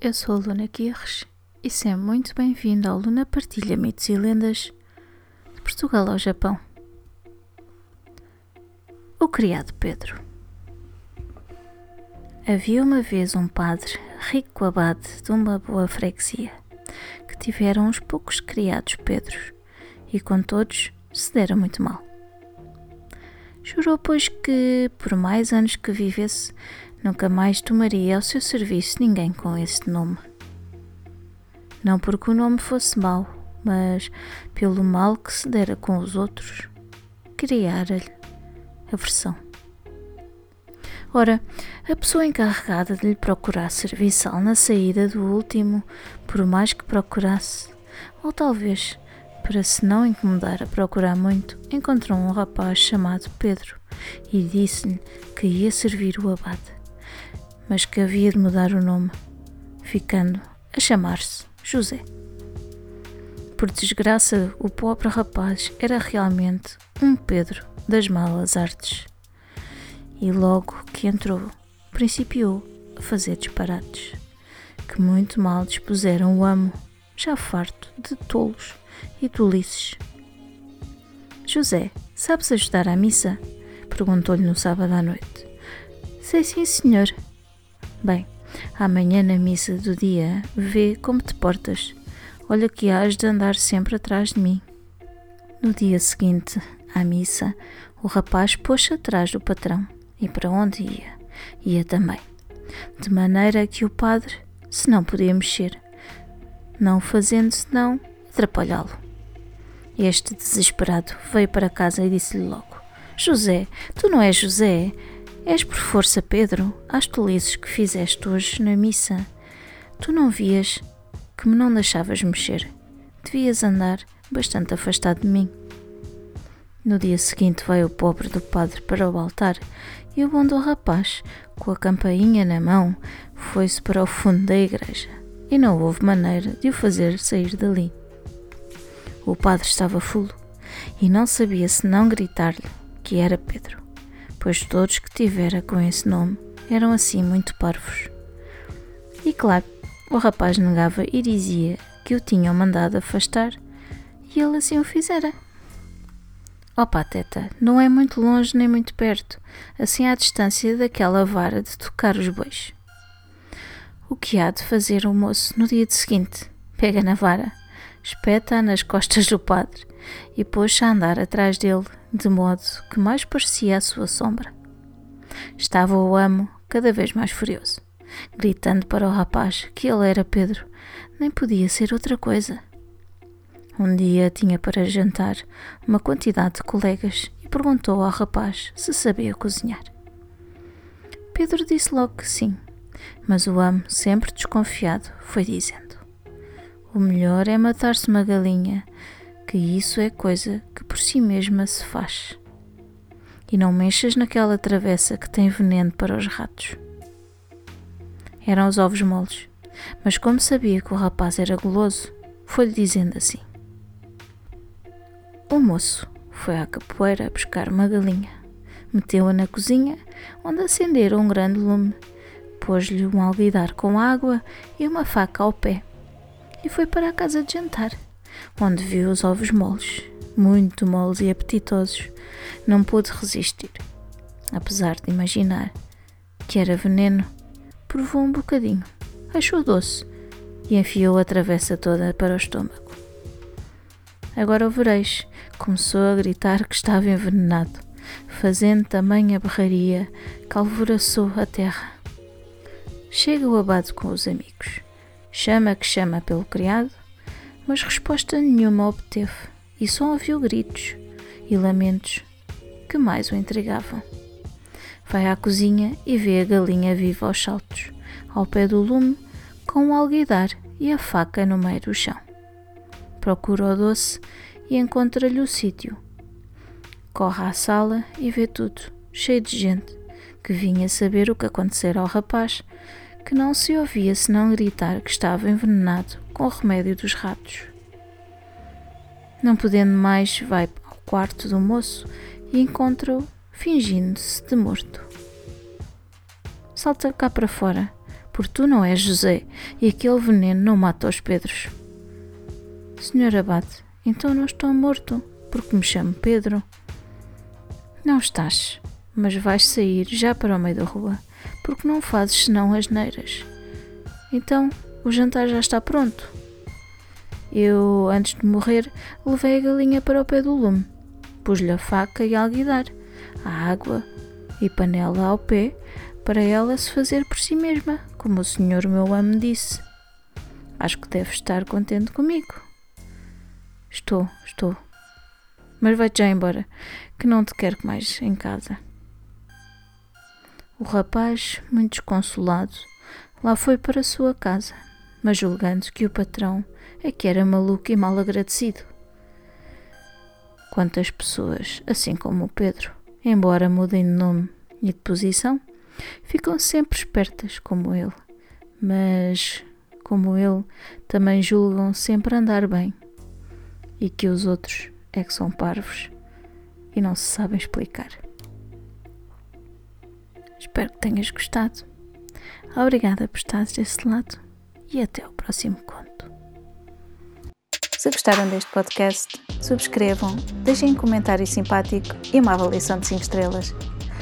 Eu sou a Luna Guirres e seja muito bem-vindo ao Luna Partilha Mitos e Lendas de Portugal ao Japão. O criado Pedro Havia uma vez um padre, rico abade de uma boa freguesia, que tivera uns poucos criados Pedros e com todos se dera muito mal. Jurou, pois, que, por mais anos que vivesse, Nunca mais tomaria ao seu serviço ninguém com esse nome. Não porque o nome fosse mau, mas pelo mal que se dera com os outros, criara-lhe aversão. Ora, a pessoa encarregada de lhe procurar serviçal na saída do último, por mais que procurasse, ou talvez para se não incomodar a procurar muito, encontrou um rapaz chamado Pedro e disse-lhe que ia servir o abade mas que havia de mudar o nome, ficando a chamar-se José. Por desgraça, o pobre rapaz era realmente um Pedro das malas artes. E logo que entrou, principiou a fazer disparates, que muito mal dispuseram o amo, já farto de tolos e tolices. José, sabes ajudar à missa? perguntou-lhe no sábado à noite. Sei sim, senhor, Bem, amanhã na missa do dia, vê como te portas. Olha que hás de andar sempre atrás de mim. No dia seguinte, à missa, o rapaz pôs-se atrás do patrão e para onde ia, ia também. De maneira que o padre se não podia mexer, não fazendo senão atrapalhá-lo. Este desesperado veio para casa e disse-lhe logo: José, tu não és José, És por força, Pedro, às tolices que fizeste hoje na missa. Tu não vias que me não deixavas mexer. Devias andar bastante afastado de mim. No dia seguinte veio o pobre do padre para o altar e o bom do rapaz, com a campainha na mão, foi-se para o fundo da igreja e não houve maneira de o fazer sair dali. O padre estava fulo e não sabia se não gritar-lhe que era Pedro pois todos que tivera com esse nome eram assim muito parvos. E claro, o rapaz negava e dizia que o tinham mandado afastar e ele assim o fizera. Oh, pateta, não é muito longe nem muito perto, assim à distância daquela vara de tocar os bois. O que há de fazer o moço no dia seguinte? Pega na vara, espeta-a nas costas do padre e pôs-se a andar atrás dele, de modo que mais parecia a sua sombra. Estava o amo cada vez mais furioso, gritando para o rapaz que ele era Pedro, nem podia ser outra coisa. Um dia tinha para jantar uma quantidade de colegas e perguntou ao rapaz se sabia cozinhar. Pedro disse logo que sim, mas o amo, sempre desconfiado, foi dizendo: O melhor é matar-se uma galinha que isso é coisa que por si mesma se faz. E não mexas naquela travessa que tem veneno para os ratos. Eram os ovos moles, mas como sabia que o rapaz era guloso, foi-lhe dizendo assim. O moço foi à capoeira buscar uma galinha, meteu-a na cozinha, onde acenderam um grande lume, pôs-lhe um alguidar com água e uma faca ao pé, e foi para a casa de jantar onde viu os ovos moles, muito moles e apetitosos. Não pôde resistir. Apesar de imaginar que era veneno, provou um bocadinho, achou doce e enfiou a travessa toda para o estômago. Agora o vereis, começou a gritar que estava envenenado, fazendo tamanha berraria que alvoraçou a terra. Chega o abado com os amigos. Chama que chama pelo criado mas resposta nenhuma obteve e só ouviu gritos e lamentos que mais o intrigavam. Vai à cozinha e vê a galinha viva aos saltos, ao pé do lume, com o alguidar e a faca no meio do chão. Procura o doce e encontra-lhe o sítio. Corre à sala e vê tudo, cheio de gente, que vinha saber o que acontecera ao rapaz, que não se ouvia senão gritar que estava envenenado com o remédio dos ratos. Não podendo mais, vai ao quarto do moço e encontra-o fingindo-se de morto. Salta cá para fora, porque tu não és José e aquele veneno não mata os Pedros. Senhor Abate, então não estou morto, porque me chamo Pedro. Não estás, mas vais sair já para o meio da rua, porque não fazes senão as neiras. Então, o jantar já está pronto. Eu, antes de morrer, levei a galinha para o pé do lume, pus-lhe a faca e alguidar, a água e panela ao pé, para ela se fazer por si mesma, como o senhor meu amo disse. Acho que deve estar contente comigo. Estou, estou. Mas vai-te já embora, que não te quero mais em casa. O rapaz, muito desconsolado, lá foi para a sua casa, mas julgando que o patrão é que era maluco e mal agradecido. Quantas pessoas, assim como o Pedro, embora mudem de nome e de posição, ficam sempre espertas como ele, mas, como ele, também julgam sempre andar bem e que os outros é que são parvos e não se sabem explicar. Espero que tenhas gostado. Obrigada por estares desse lado e até o próximo conto. Se gostaram deste podcast, subscrevam, deixem um comentário simpático e uma avaliação de 5 estrelas.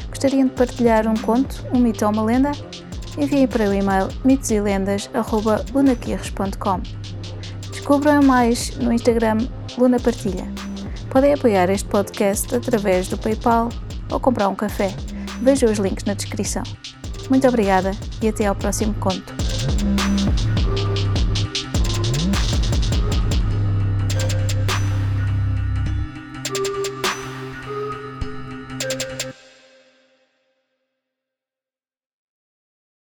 Gostariam de partilhar um conto, um mito ou uma lenda? Enviem para o e-mail mitoselendas.lunaquirres.com Descubram mais no Instagram Luna Partilha. Podem apoiar este podcast através do PayPal ou comprar um café. Vejam os links na descrição. Muito obrigada e até ao próximo conto.